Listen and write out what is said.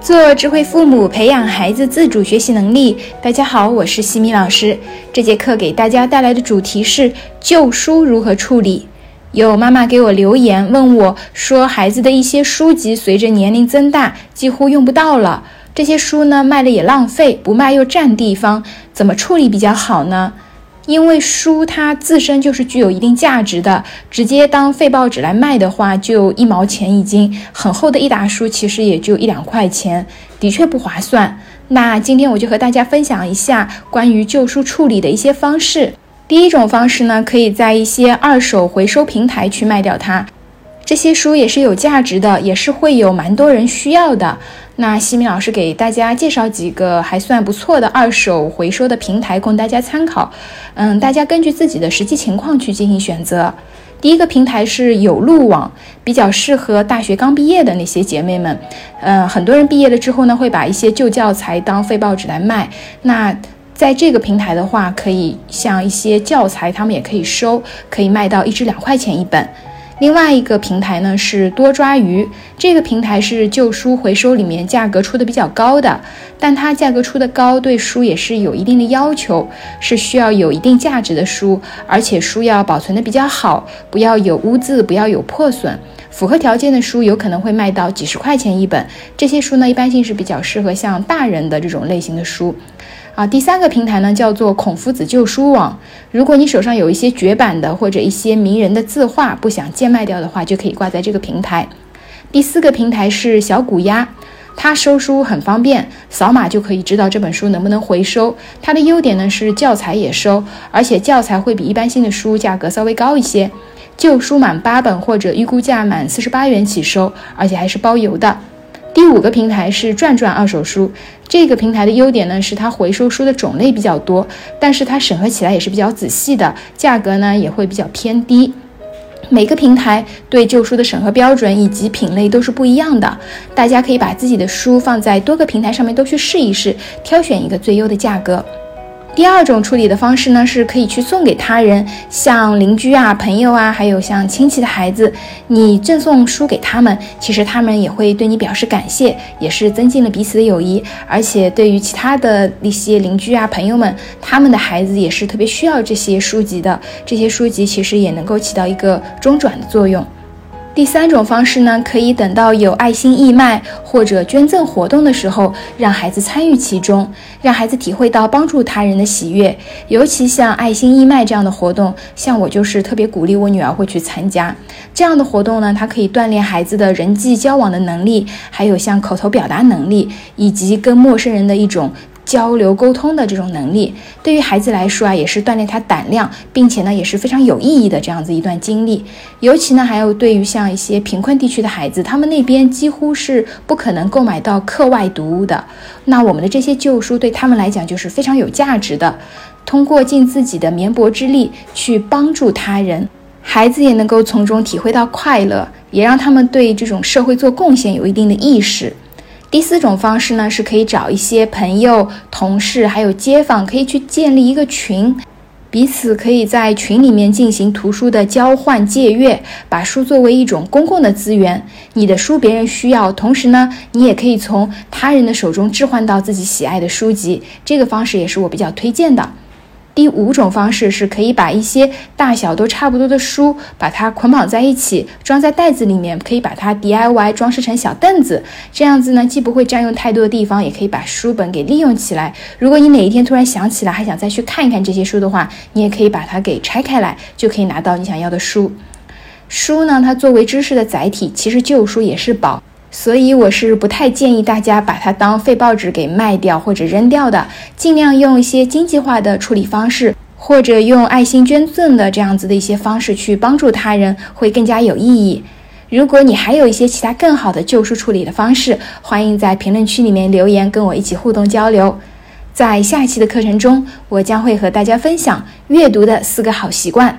做智慧父母，培养孩子自主学习能力。大家好，我是西米老师。这节课给大家带来的主题是旧书如何处理。有妈妈给我留言问我，说孩子的一些书籍随着年龄增大，几乎用不到了。这些书呢，卖了也浪费，不卖又占地方，怎么处理比较好呢？因为书它自身就是具有一定价值的，直接当废报纸来卖的话，就一毛钱一斤，很厚的一沓书其实也就一两块钱，的确不划算。那今天我就和大家分享一下关于旧书处理的一些方式。第一种方式呢，可以在一些二手回收平台去卖掉它。这些书也是有价值的，也是会有蛮多人需要的。那西米老师给大家介绍几个还算不错的二手回收的平台，供大家参考。嗯，大家根据自己的实际情况去进行选择。第一个平台是有路网，比较适合大学刚毕业的那些姐妹们。嗯，很多人毕业了之后呢，会把一些旧教材当废报纸来卖。那在这个平台的话，可以像一些教材，他们也可以收，可以卖到一至两块钱一本。另外一个平台呢是多抓鱼，这个平台是旧书回收里面价格出的比较高的，但它价格出的高，对书也是有一定的要求，是需要有一定价值的书，而且书要保存的比较好，不要有污渍，不要有破损，符合条件的书有可能会卖到几十块钱一本。这些书呢，一般性是比较适合像大人的这种类型的书。啊，第三个平台呢叫做孔夫子旧书网。如果你手上有一些绝版的或者一些名人的字画，不想贱卖掉的话，就可以挂在这个平台。第四个平台是小谷鸭，它收书很方便，扫码就可以知道这本书能不能回收。它的优点呢是教材也收，而且教材会比一般性的书价格稍微高一些。旧书满八本或者预估价满四十八元起收，而且还是包邮的。第五个平台是转转二手书，这个平台的优点呢是它回收书的种类比较多，但是它审核起来也是比较仔细的，价格呢也会比较偏低。每个平台对旧书的审核标准以及品类都是不一样的，大家可以把自己的书放在多个平台上面都去试一试，挑选一个最优的价格。第二种处理的方式呢，是可以去送给他人，像邻居啊、朋友啊，还有像亲戚的孩子，你赠送书给他们，其实他们也会对你表示感谢，也是增进了彼此的友谊。而且对于其他的一些邻居啊、朋友们，他们的孩子也是特别需要这些书籍的，这些书籍其实也能够起到一个中转的作用。第三种方式呢，可以等到有爱心义卖或者捐赠活动的时候，让孩子参与其中，让孩子体会到帮助他人的喜悦。尤其像爱心义卖这样的活动，像我就是特别鼓励我女儿会去参加这样的活动呢。它可以锻炼孩子的人际交往的能力，还有像口头表达能力，以及跟陌生人的一种。交流沟通的这种能力，对于孩子来说啊，也是锻炼他胆量，并且呢，也是非常有意义的这样子一段经历。尤其呢，还有对于像一些贫困地区的孩子，他们那边几乎是不可能购买到课外读物的。那我们的这些旧书对他们来讲就是非常有价值的。通过尽自己的绵薄之力去帮助他人，孩子也能够从中体会到快乐，也让他们对这种社会做贡献有一定的意识。第四种方式呢，是可以找一些朋友、同事，还有街坊，可以去建立一个群，彼此可以在群里面进行图书的交换借阅，把书作为一种公共的资源。你的书别人需要，同时呢，你也可以从他人的手中置换到自己喜爱的书籍。这个方式也是我比较推荐的。第五种方式是可以把一些大小都差不多的书，把它捆绑在一起，装在袋子里面，可以把它 DIY 装饰成小凳子。这样子呢，既不会占用太多的地方，也可以把书本给利用起来。如果你哪一天突然想起来，还想再去看一看这些书的话，你也可以把它给拆开来，就可以拿到你想要的书。书呢，它作为知识的载体，其实旧书也是宝。所以我是不太建议大家把它当废报纸给卖掉或者扔掉的，尽量用一些经济化的处理方式，或者用爱心捐赠的这样子的一些方式去帮助他人，会更加有意义。如果你还有一些其他更好的旧书处理的方式，欢迎在评论区里面留言，跟我一起互动交流。在下期的课程中，我将会和大家分享阅读的四个好习惯。